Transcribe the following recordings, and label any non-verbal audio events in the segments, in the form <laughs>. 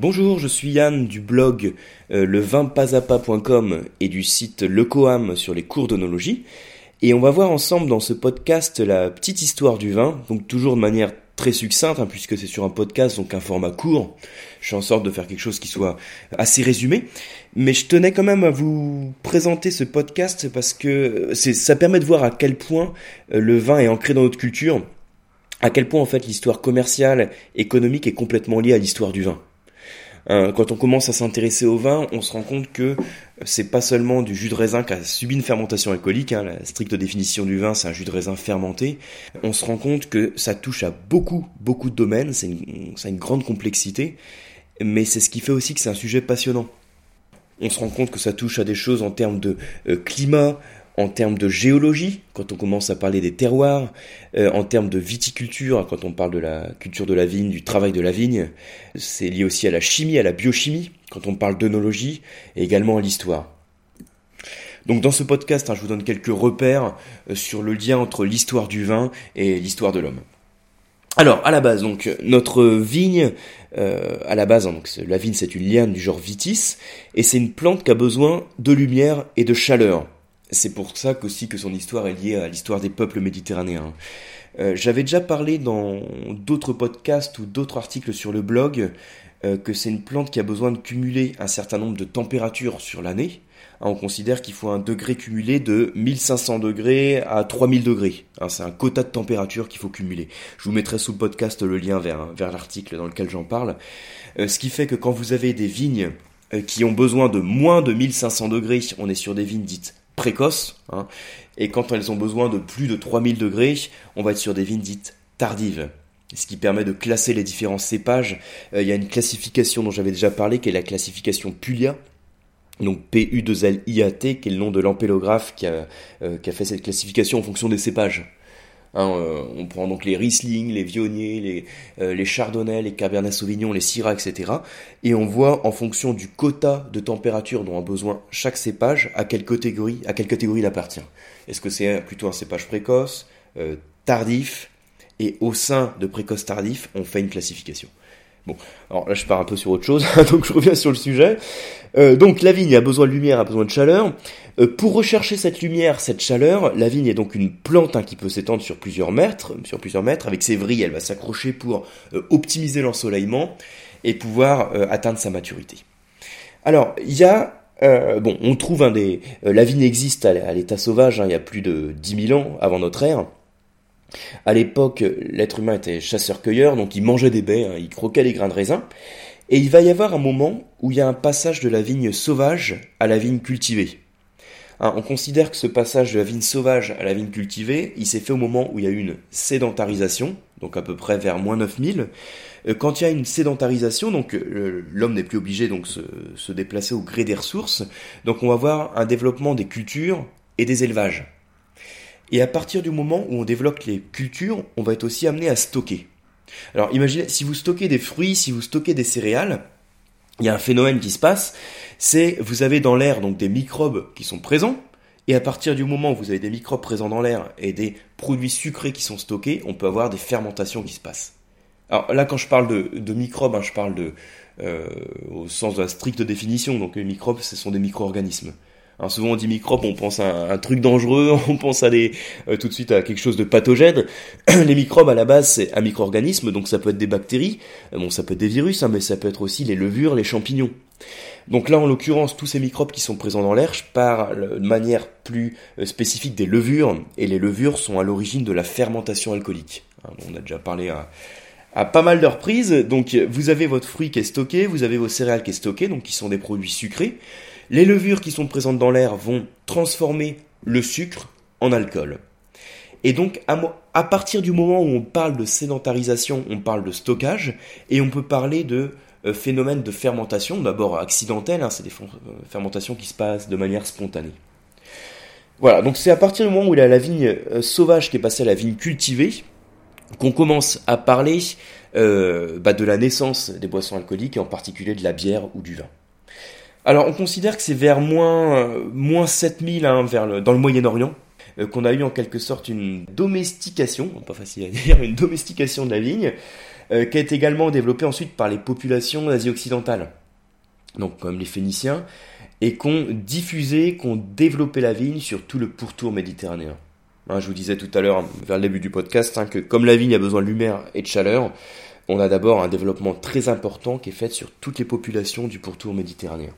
Bonjour, je suis Yann du blog euh, et du site Lecoam sur les cours d'onologie. Et on va voir ensemble dans ce podcast la petite histoire du vin, donc toujours de manière très succincte, hein, puisque c'est sur un podcast, donc un format court. Je fais en sorte de faire quelque chose qui soit assez résumé. Mais je tenais quand même à vous présenter ce podcast parce que ça permet de voir à quel point euh, le vin est ancré dans notre culture, à quel point en fait l'histoire commerciale, économique est complètement liée à l'histoire du vin. Euh, quand on commence à s'intéresser au vin, on se rend compte que c'est pas seulement du jus de raisin qui a subi une fermentation alcoolique. Hein, la stricte définition du vin, c'est un jus de raisin fermenté. On se rend compte que ça touche à beaucoup, beaucoup de domaines. C'est une, une grande complexité, mais c'est ce qui fait aussi que c'est un sujet passionnant. On se rend compte que ça touche à des choses en termes de euh, climat, en termes de géologie, quand on commence à parler des terroirs, euh, en termes de viticulture, quand on parle de la culture de la vigne, du travail de la vigne, c'est lié aussi à la chimie, à la biochimie, quand on parle d'œnologie, et également à l'histoire. Donc dans ce podcast, hein, je vous donne quelques repères euh, sur le lien entre l'histoire du vin et l'histoire de l'homme. Alors, à la base, donc notre vigne, euh, à la base, hein, donc, la vigne c'est une liane du genre vitis, et c'est une plante qui a besoin de lumière et de chaleur. C'est pour ça qu'aussi que son histoire est liée à l'histoire des peuples méditerranéens. Euh, j'avais déjà parlé dans d'autres podcasts ou d'autres articles sur le blog euh, que c'est une plante qui a besoin de cumuler un certain nombre de températures sur l'année. Hein, on considère qu'il faut un degré cumulé de 1500 degrés à 3000 degrés. Hein, c'est un quota de température qu'il faut cumuler. Je vous mettrai sous le podcast le lien vers, l'article dans lequel j'en parle. Euh, ce qui fait que quand vous avez des vignes qui ont besoin de moins de 1500 degrés, on est sur des vignes dites précoces, hein, et quand elles ont besoin de plus de 3000 degrés, on va être sur des vignes dites tardives. Ce qui permet de classer les différents cépages. Euh, il y a une classification dont j'avais déjà parlé, qui est la classification Pulia, donc PU2LIAT, qui est le nom de l'ampélographe euh, qui a fait cette classification en fonction des cépages. Hein, euh, on prend donc les Riesling, les Viognier, les, euh, les Chardonnay, les Cabernet Sauvignon, les Syrah, etc. Et on voit en fonction du quota de température dont a besoin chaque cépage, à quelle catégorie, à quelle catégorie il appartient. Est-ce que c'est plutôt un cépage précoce, euh, tardif, et au sein de précoce tardif, on fait une classification. Bon, alors là je pars un peu sur autre chose, <laughs> donc je reviens sur le sujet. Euh, donc la vigne a besoin de lumière, a besoin de chaleur. Euh, pour rechercher cette lumière, cette chaleur, la vigne est donc une plante hein, qui peut s'étendre sur plusieurs mètres, sur plusieurs mètres. Avec ses vrilles, elle va s'accrocher pour euh, optimiser l'ensoleillement et pouvoir atteindre sa maturité. Alors il y a bon, on trouve un des, la vigne existe à l'état sauvage, hein, il y a plus de 10 000 ans avant notre ère. À l'époque, l'être humain était chasseur-cueilleur, donc il mangeait des baies, hein, il croquait les grains de raisin. Et il va y avoir un moment où il y a un passage de la vigne sauvage à la vigne cultivée. Hein, on considère que ce passage de la vigne sauvage à la vigne cultivée, il s'est fait au moment où il y a eu une sédentarisation, donc à peu près vers moins 9000. Euh, quand il y a une sédentarisation, donc euh, l'homme n'est plus obligé donc se, se déplacer au gré des ressources, donc on va voir un développement des cultures et des élevages. Et à partir du moment où on développe les cultures, on va être aussi amené à stocker. Alors imaginez, si vous stockez des fruits, si vous stockez des céréales, il y a un phénomène qui se passe, c'est vous avez dans l'air donc des microbes qui sont présents, et à partir du moment où vous avez des microbes présents dans l'air et des produits sucrés qui sont stockés, on peut avoir des fermentations qui se passent. Alors là, quand je parle de, microbes, hein, je parle de euh, au sens de la stricte définition. Donc les microbes, ce sont des micro-organismes. Souvent on dit microbe, on pense à un, truc dangereux, <laughs> on pense à des, euh, tout de suite à quelque chose de pathogène. <clears throat> les microbes à la base c'est un micro-organisme, donc ça peut être des bactéries, euh, bon ça peut être des virus, hein, mais ça peut être aussi les levures, les champignons. Donc là en l'occurrence tous ces microbes qui sont présents dans l'air, je parle de manière plus euh, spécifique des levures, et les levures sont à l'origine de la fermentation alcoolique. Hein, on a déjà parlé à, pas mal de reprises. Donc vous avez votre fruit qui est stocké, vous avez vos céréales qui est stocké, donc qui sont des produits sucrés. Les levures qui sont présentes dans l'air vont transformer le sucre en alcool. Et donc, à, partir du moment où on parle de sédentarisation, on parle de stockage, et on peut parler de euh, phénomènes de fermentation, d'abord accidentels, hein, c'est des euh, fermentations qui se passent de manière spontanée. Voilà, donc c'est à partir du moment où il y a la vigne euh, sauvage qui est passée à la vigne cultivée, qu'on commence à parler bah, de la naissance des boissons alcooliques, et en particulier de la bière ou du vin. Alors on considère que c'est vers moins, euh, moins 7000 hein, vers le, dans le Moyen-Orient euh, qu'on a eu en quelque sorte une domestication, pas facile à <laughs> dire, une domestication de la vigne. euh, qui été également développé ensuite par les populations d'Asie occidentale, donc comme les Phéniciens, et qu'on diffusé, qu'on développé la vigne sur tout le pourtour méditerranéen. Hein, je vous disais tout à l'heure, vers le début du podcast, hein, que comme la vigne a besoin de lumière et de chaleur, on a d'abord un développement très important qui est fait sur toutes les populations du pourtour méditerranéen.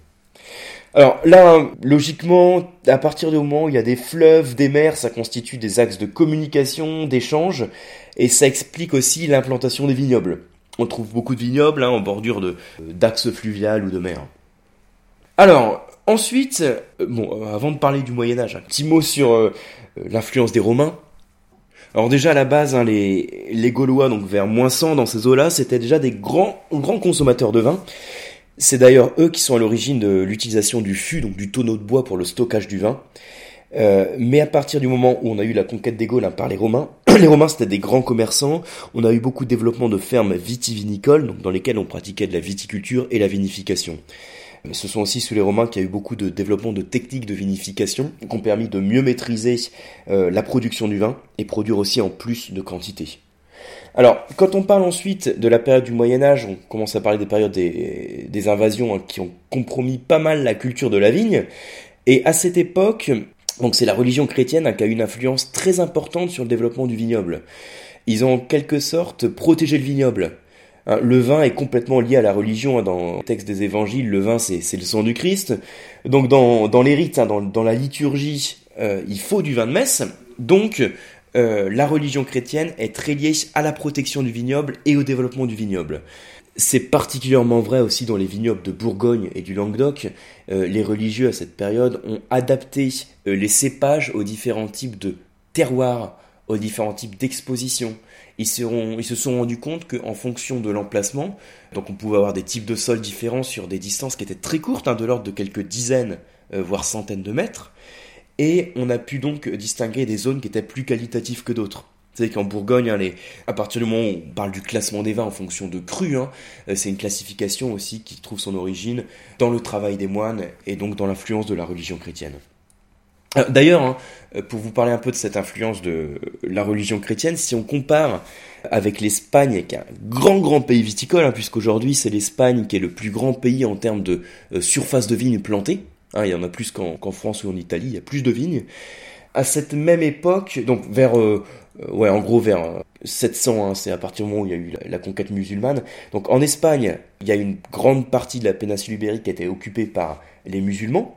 Alors là, logiquement, à partir du moment où il y a des fleuves, des mers, ça constitue des axes de communication, d'échange, et ça explique aussi l'implantation des vignobles. On trouve beaucoup de vignobles hein, en bordure d'axes fluviales ou de mer. Alors, ensuite, euh, euh, avant de parler du Moyen Âge, un petit mot sur euh, l'influence des Romains. Alors déjà à la base, hein, les, les Gaulois, donc vers moins 100 dans ces eaux-là, c'était déjà des grands, grands consommateurs de vin. C'est d'ailleurs eux qui sont à l'origine de l'utilisation du fût, donc du tonneau de bois pour le stockage du vin. Euh, mais à partir du moment où on a eu la conquête des Gaules hein, par les Romains, <clears throat> les Romains c'était des grands commerçants, on a eu beaucoup de développement de fermes vitivinicoles, donc dans lesquelles on pratiquait de la viticulture et la vinification. Mais ce sont aussi sous les Romains qu'il y a eu beaucoup de développement de techniques de vinification qui ont permis de mieux maîtriser euh, la production du vin et produire aussi en plus de quantité. Alors, quand on parle ensuite de la période du Moyen Âge, on commence à parler des périodes des, invasions hein, qui ont compromis pas mal la culture de la vigne. Et à cette époque, donc c'est la religion chrétienne hein, qui a une influence très importante sur le développement du vignoble. Ils ont en quelque sorte protégé le vignoble. Hein, le vin est complètement lié à la religion. Dans le texte des évangiles, le vin c'est le sang du Christ. Donc dans, dans les rites, dans, dans la liturgie, euh, il faut du vin de messe. Donc euh, la religion chrétienne est très liée à la protection du vignoble et au développement du vignoble. C'est particulièrement vrai aussi dans les vignobles de Bourgogne et du Languedoc. Euh, les religieux à cette période ont adapté euh, les cépages aux différents types de terroirs, aux différents types d'expositions. Ils, se sont rendus compte qu'en fonction de l'emplacement, donc on pouvait avoir des types de sols différents sur des distances qui étaient très courtes, hein, de l'ordre de quelques dizaines, voire centaines de mètres, et on a pu donc distinguer des zones qui étaient plus qualitatives que d'autres. Vous savez qu'en Bourgogne, hein, à partir du moment où on parle du classement des vins en fonction de cru, hein, euh, c'est une classification aussi qui trouve son origine dans le travail des moines et donc dans l'influence de la religion chrétienne. Euh, d'ailleurs, hein, euh, pour vous parler un peu de cette influence de la religion chrétienne, si on compare avec l'Espagne, qui est un grand grand pays viticole, puisqu'aujourd'hui c'est l'Espagne qui est le plus grand pays en termes de surface de vignes plantées, Hein, il y en a plus qu'en France ou en Italie, il y a plus de vignes. À cette même époque, donc vers, euh, euh, ouais, en gros vers 700, euh, hein, c'est à partir du moment où il y a eu la, conquête musulmane. Donc en Espagne, il y a une grande partie de la péninsule ibérique qui a été occupée par les musulmans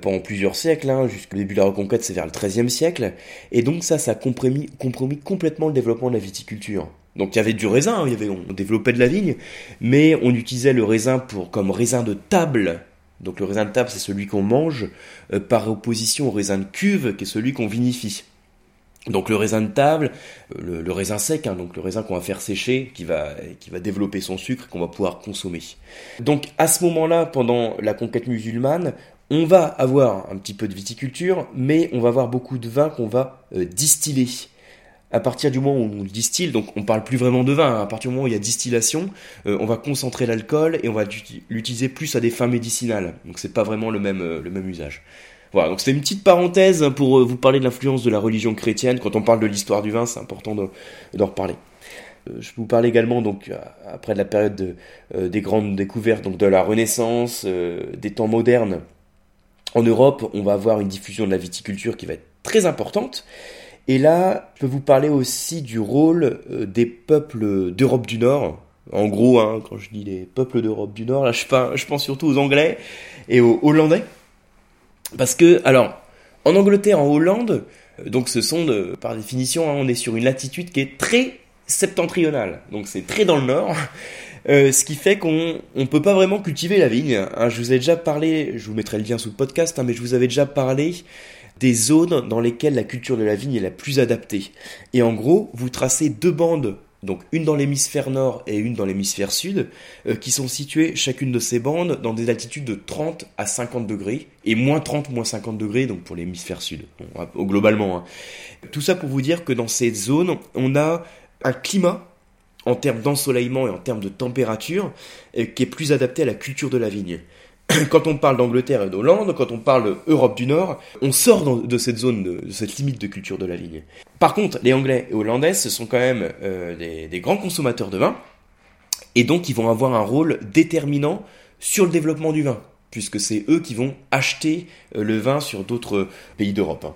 pendant plusieurs siècles, hein, jusqu'au début de la reconquête, c'est vers le XIIIe siècle, et donc ça, ça a compromis, compromis complètement le développement de la viticulture. Donc il y avait du raisin, il y avait, on développait de la vigne, mais on utilisait le raisin pour comme raisin de table donc le raisin de table, c'est celui qu'on mange, euh, par opposition au raisin de cuve, qui est celui qu'on vinifie. Donc le raisin de table, euh, le, raisin sec, hein, donc le raisin qu'on va faire sécher, qui va, développer son sucre, qu'on va pouvoir consommer. Donc à ce moment-là, pendant la conquête musulmane, on va avoir un petit peu de viticulture, mais on va avoir beaucoup de vin qu'on va euh, distiller à partir du moment où on distille, donc on parle plus vraiment de vin, hein. à partir du moment où il y a distillation, euh, on va concentrer l'alcool et on va l'utiliser plus à des fins médicinales. Donc c'est pas vraiment le même, euh, le même usage. Voilà, donc c'était une petite parenthèse hein, pour euh, vous parler de l'influence de la religion chrétienne. Quand on parle de l'histoire du vin, c'est important d'en reparler. Je vous parler également donc après la période des grandes découvertes, donc de la Renaissance, des temps modernes. En Europe, on va avoir une diffusion de la viticulture qui va être très importante. Et là, je peux vous parler aussi du rôle euh, des peuples d'Europe du Nord. En gros, hein, quand je dis les peuples d'Europe du Nord, là, je pense, surtout aux Anglais et aux Hollandais. Parce que, alors, en Angleterre, en Hollande, euh, donc ce sont, de, par définition, hein, on est sur une latitude qui est très septentrionale. Donc c'est très dans le nord. <laughs> Euh, ce qui fait qu'on ne peut pas vraiment cultiver la vigne. Hein, je vous ai déjà parlé, je vous mettrai le lien sous le podcast, hein, mais je vous avais déjà parlé des zones dans lesquelles la culture de la vigne est la plus adaptée. Et en gros, vous tracez deux bandes, donc une dans l'hémisphère nord et une dans l'hémisphère sud, euh, qui sont situées chacune de ces bandes dans des altitudes de 30 à 50 degrés, et moins 30, moins 50 degrés, donc pour l'hémisphère sud, globalement. Hein. Tout ça pour vous dire que dans ces zones, on a un climat en termes d'ensoleillement et en termes de température euh, qui est plus adapté à la culture de la vigne. <clears throat> quand on parle d'Angleterre et d'Hollande, quand on parle Europe du Nord, on sort de cette zone, de, cette limite de culture de la vigne. Par contre, les Anglais et Hollandais, sont quand même euh, des, grands consommateurs de vin, et donc ils vont avoir un rôle déterminant sur le développement du vin, puisque c'est eux qui vont acheter euh, le vin sur d'autres pays d'Europe. Hein.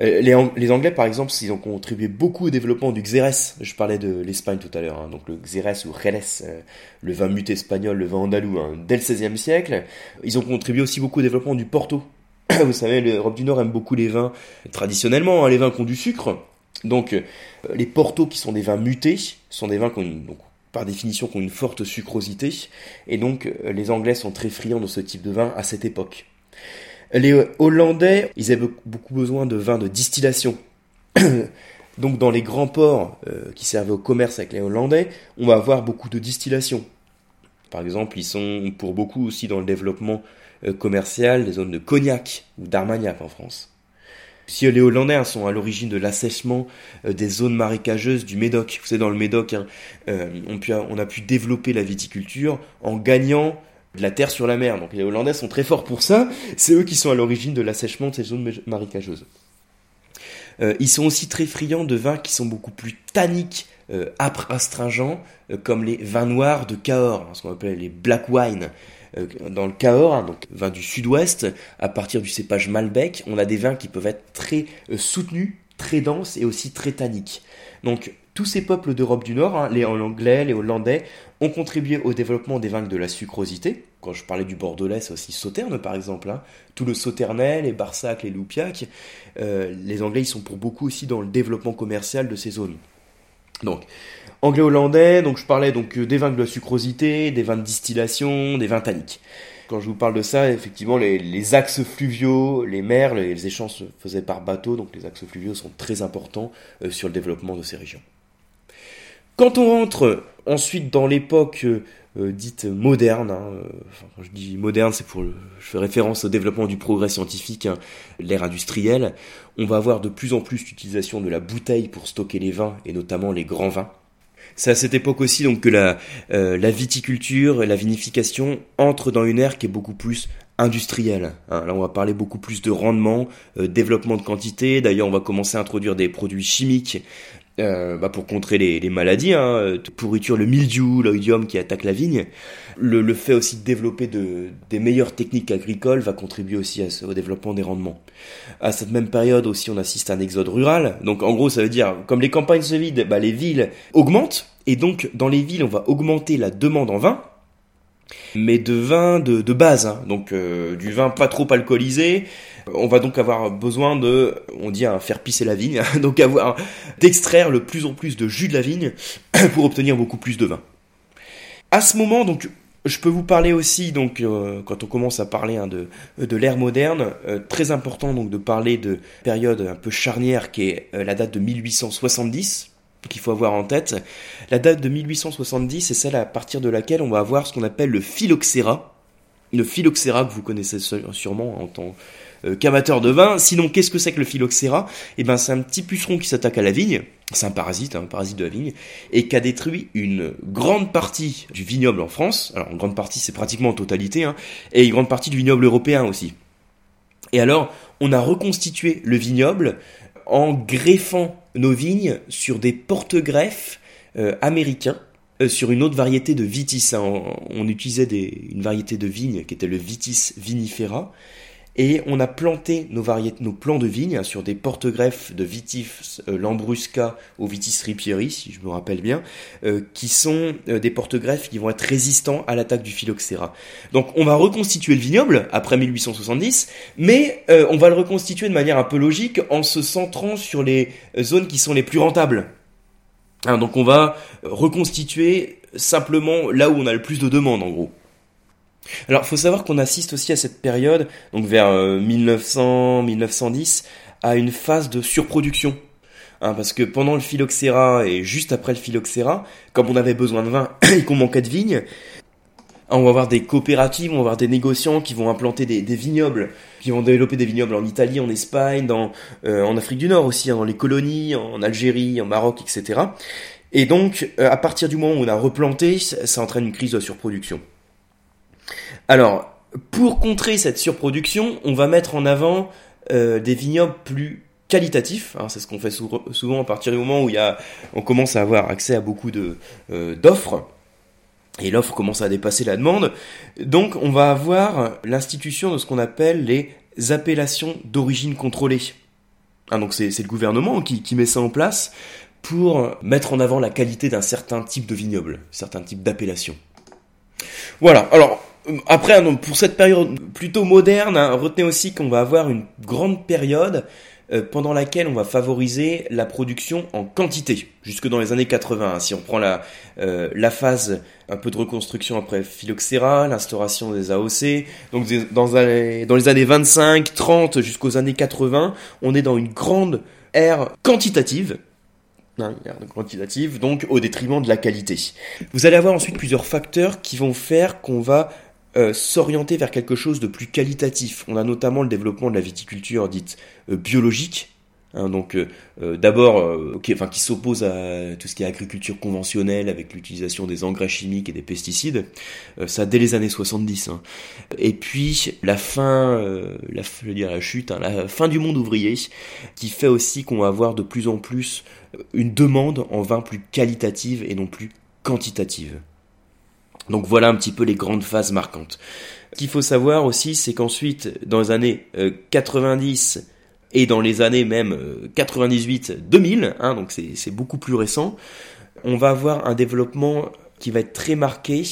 Euh, les, Anglais, par exemple, ils ont contribué beaucoup au développement du Xérès. Je parlais de l'Espagne tout à l'heure, hein. donc le Xérès ou Jerez, euh, le vin muté espagnol, le vin andalou, hein, dès le XVIe siècle. Ils ont contribué aussi beaucoup au développement du Porto. <clears throat> Vous savez, l'Europe du Nord aime beaucoup les vins, traditionnellement, hein, les vins qui ont du sucre. Donc, euh, les Portos, qui sont des vins mutés, sont des vins qui ont, donc, par définition, qui ont une forte sucrosité. Et donc, les Anglais sont très friands de ce type de vin à cette époque. Les Hollandais, ils avaient beaucoup besoin de vin de distillation. <clears throat> Donc dans les grands ports euh, qui servaient au commerce avec les Hollandais, on va avoir beaucoup de distillation. Par exemple, ils sont pour beaucoup aussi dans le développement euh, commercial des zones de Cognac ou d'Armagnac en France. Si les Hollandais hein, sont à l'origine de l'assèchement euh, des zones marécageuses du Médoc, vous savez dans le Médoc, hein, on a pu développer la viticulture en gagnant de la terre sur la mer. Donc les Hollandais sont très forts pour ça. C'est eux qui sont à l'origine de l'assèchement de ces zones marécageuses. Euh, ils sont aussi très friands de vins qui sont beaucoup plus tanniques, euh, astringents, euh, comme les vins noirs de Cahors, hein, ce qu'on appelle les black wine. Dans le Cahors, hein, donc vin du sud-ouest, à partir du cépage Malbec, on a des vins qui peuvent être très soutenus, très denses et aussi très tanniques. Donc tous ces peuples d'Europe du Nord, hein, les Anglais, les Hollandais, ont contribué au développement des vins de la sucrosité. Quand je parlais du Bordelais, c'est aussi Sauterne par exemple. Hein. Tout le Sauternais, les Barsac, les Loupiac. Euh, les Anglais, ils sont pour beaucoup aussi dans le développement commercial de ces zones. Donc, anglais-hollandais, donc je parlais donc euh, des vins de la sucrosité, des vins de distillation, des vins tanniques. Quand je vous parle de ça, effectivement, les, axes fluviaux, les mers, les, échanges se faisaient par bateau, donc les axes fluviaux sont très importants euh, sur le développement de ces régions. Quand on rentre ensuite dans l'époque euh, dite moderne, hein, euh, quand je dis moderne, c'est pour, je fais référence au développement du progrès scientifique, hein, l'ère industrielle, on va avoir de plus en plus l'utilisation de la bouteille pour stocker les vins et notamment les grands vins. C'est à cette époque aussi donc que la, euh, viticulture la vinification entrent dans une ère qui est beaucoup plus industrielle. Hein. Là, on va parler beaucoup plus de rendement, développement de quantité. D'ailleurs, on va commencer à introduire des produits chimiques euh, bah pour contrer les, les maladies, hein, pourriture, le mildiou, l'oïdium qui attaque la vigne. Le, le, fait aussi de développer de, des meilleures techniques agricoles va contribuer aussi à au développement des rendements. À cette même période aussi, on assiste à un exode rural. Donc en gros, ça veut dire, comme les campagnes se vident, bah, les villes augmentent. Et donc dans les villes, on va augmenter la demande en vin mais de vin de, base, hein. donc euh, du vin pas trop alcoolisé. On va donc avoir besoin de, on dit, faire pisser la vigne, <laughs> donc avoir d'extraire le plus en plus de jus de la vigne <clears throat> pour obtenir beaucoup plus de vin. À ce moment, donc, je peux vous parler aussi, donc, euh, quand on commence à parler hein, de, de l'ère moderne, euh, très important donc de parler de période un peu charnière qui est la date de 1870 qu'il faut avoir en tête. La date de 1870 c'est celle à partir de laquelle on va avoir ce qu'on appelle le phylloxéra. Le phylloxéra que vous connaissez sûrement en tant euh, qu'amateur de vin. Sinon, qu'est-ce que c'est que le phylloxéra? Eh ben, c'est un petit puceron qui s'attaque à la vigne. C'est un parasite, un parasite de la vigne, et qui a détruit une grande partie du vignoble en France. Alors, une grande partie, c'est pratiquement en totalité, hein, et une grande partie du vignoble européen aussi. Et alors, on a reconstitué le vignoble en greffant nos vignes sur des porte-greffes euh, américains euh, sur une autre variété de vitis. Hein. On, utilisait une variété de vigne qui était le vitis vinifera et on a planté nos, variétés, nos plants de vignes sur des porte-greffes de Vitis euh, Lambrusca ou Vitis ripieri, si je me rappelle bien, euh, qui sont euh, des porte-greffes qui vont être résistants à l'attaque du phylloxéra. Donc on va reconstituer le vignoble après 1870, mais on va le reconstituer de manière un peu logique en se centrant sur les zones qui sont les plus rentables. Hein, donc on va reconstituer simplement là où on a le plus de demandes en gros. Alors, faut savoir qu'on assiste aussi à cette période, donc vers 1900-1910, euh, à une phase de surproduction. Hein, parce que pendant le phylloxéra et juste après le phylloxéra, comme on avait besoin de vin <coughs> et qu'on manquait de vignes, on va avoir des coopératives, on va avoir des négociants qui vont implanter des, vignobles, qui vont développer des vignobles en Italie, en Espagne, euh, en Afrique du Nord aussi, hein, dans les colonies, en Algérie, en Maroc, etc. Et donc, euh, à partir du moment où on a replanté, ça entraîne une crise de surproduction. Alors, Pour contrer cette surproduction, on va mettre en avant euh, des vignobles plus qualitatifs. Hein, c'est ce qu'on fait souvent à partir du moment où on commence à avoir accès à beaucoup euh, d'offres. Et l'offre commence à dépasser la demande. Donc on va avoir l'institution de ce qu'on appelle les appellations d'origine contrôlée. Hein, donc c'est le gouvernement qui, qui met ça en place pour mettre en avant la qualité d'un certain type de vignoble, certain type d'appellation. Voilà, alors après, pour cette période plutôt moderne, hein, retenez aussi qu'on va avoir une grande période euh, pendant laquelle on va favoriser la production en quantité, jusque dans les années 80. Hein. Si on prend la, euh, la phase un peu de reconstruction après Phylloxera, l'instauration des AOC, donc dans, dans les années 25, 30 jusqu'aux années 80, on est dans une grande ère quantitative, hein, quantitative, donc au détriment de la qualité. Vous allez avoir ensuite plusieurs facteurs qui vont faire qu'on va euh, s'orienter vers quelque chose de plus qualitatif. On a notamment le développement de la viticulture dite euh, biologique, hein, donc euh, d'abord, qui s'oppose à tout ce qui est agriculture conventionnelle avec l'utilisation des engrais chimiques et des pesticides, ça dès les années 70. Hein. Et puis la fin, je dire la chute, hein, la fin du monde ouvrier, qui fait aussi qu'on va avoir de plus en plus une demande en vin plus qualitative et non plus quantitative. Donc voilà un petit peu les grandes phases marquantes. Ce qu'il faut savoir aussi, c'est qu'ensuite, dans les années 90 euh, et dans les années même 98-2000, euh, hein, donc c'est beaucoup plus récent, on va avoir un développement qui va être très marqué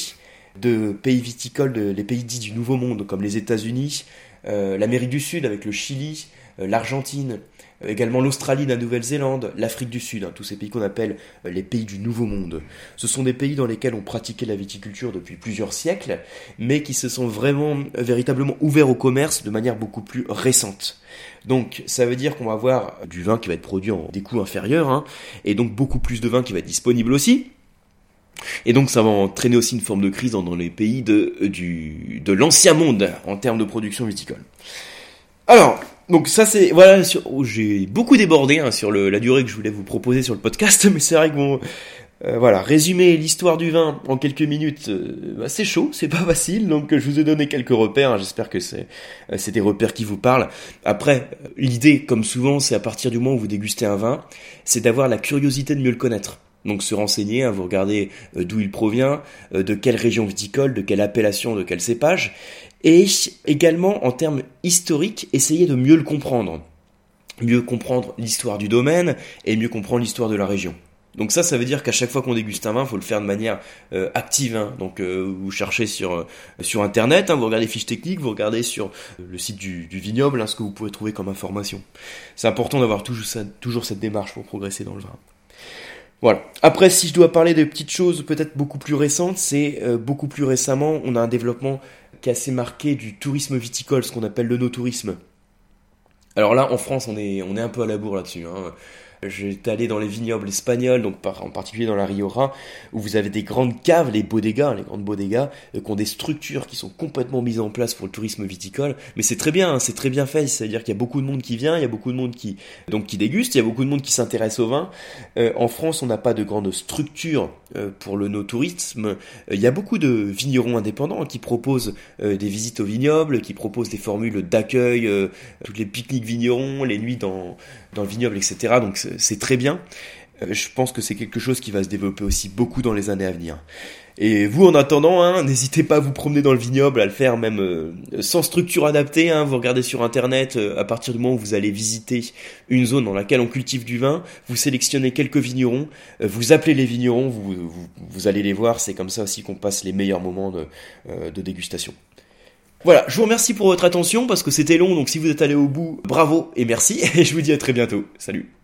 de pays viticoles, de, les pays dits du Nouveau Monde, comme les États-Unis, euh, l'Amérique du Sud avec le Chili, l'Argentine, également l'Australie, la Nouvelle-Zélande, l'Afrique du Sud, hein, tous ces pays qu'on appelle euh, les pays du Nouveau Monde. Ce sont des pays dans lesquels on pratiquait la viticulture depuis plusieurs siècles, mais qui se sont vraiment, euh, véritablement ouverts au commerce de manière beaucoup plus récente. Donc ça veut dire qu'on va avoir du vin qui va être produit en des coûts inférieurs, hein, et donc beaucoup plus de vin qui va être disponible aussi. Et donc ça va entraîner aussi une forme de crise dans, les pays de, euh, du, de l'ancien monde en termes de production viticole. Alors, donc ça c'est voilà oh, j'ai beaucoup débordé hein, sur le, la durée que je voulais vous proposer sur le podcast <laughs> mais c'est vrai que bon euh, voilà résumer l'histoire du vin en quelques minutes euh, bah, c'est chaud c'est pas <laughs> facile donc je vous ai donné quelques repères hein, j'espère que c'est euh, c'est des repères qui vous parlent. Après l'idée comme souvent c'est à partir du moment où vous dégustez un vin c'est d'avoir la curiosité de mieux le connaître. Donc se renseigner, hein, vous regardez d'où il provient, de quelle région viticole, de quelle appellation, de quel cépage, et également en termes historiques, essayer de mieux le comprendre. Mieux comprendre l'histoire du domaine et mieux comprendre l'histoire de la région. Donc ça, ça veut dire qu'à chaque fois qu'on déguste un vin, il faut le faire de manière euh, active. Hein. Donc euh, vous cherchez sur euh, sur internet, hein, vous regardez fiches techniques, vous regardez sur le site du, vignoble hein, ce que vous pouvez trouver comme information. C'est important d'avoir toujours, toujours cette démarche pour progresser dans le vin. Voilà. Après, si je dois parler de petites choses peut-être beaucoup plus récentes, c'est beaucoup plus récemment, on a un développement qui est assez marqué du tourisme viticole, ce qu'on appelle le no-tourisme. Alors là, en France, on est, on est un peu à la bourre là-dessus. Hein. J'étais allé dans les vignobles espagnols, donc en particulier dans la Rioja, où vous avez des grandes caves, les bodegas, les grandes bodegas, euh, qui ont des structures qui sont complètement mises en place pour le tourisme viticole. Mais c'est très bien, hein, c'est très bien fait. C'est-à-dire qu'il y a beaucoup de monde qui vient, il y a beaucoup de monde qui donc qui déguste, il y a beaucoup de monde qui s'intéresse au vin. Euh, en France, on n'a pas de grande structure euh, pour le no-tourisme. il y a beaucoup de vignerons indépendants qui proposent des visites au vignoble, qui proposent des formules d'accueil, toutes les pique-niques vignerons, les nuits dans dans le vignoble, etc. Donc c'est très bien. Euh, je pense que c'est quelque chose qui va se développer aussi beaucoup dans les années à venir. Et vous, en attendant, hein, n'hésitez pas à vous promener dans le vignoble, à le faire même euh, sans structure adaptée. Hein, vous regardez sur Internet, euh, à partir du moment où vous allez visiter une zone dans laquelle on cultive du vin, vous sélectionnez quelques vignerons, vous appelez les vignerons, vous, allez les voir. C'est comme ça aussi qu'on passe les meilleurs moments de dégustation. Voilà, je vous remercie pour votre attention parce que c'était long, donc si vous êtes allé au bout, bravo et merci, <laughs> et je vous dis à très bientôt. Salut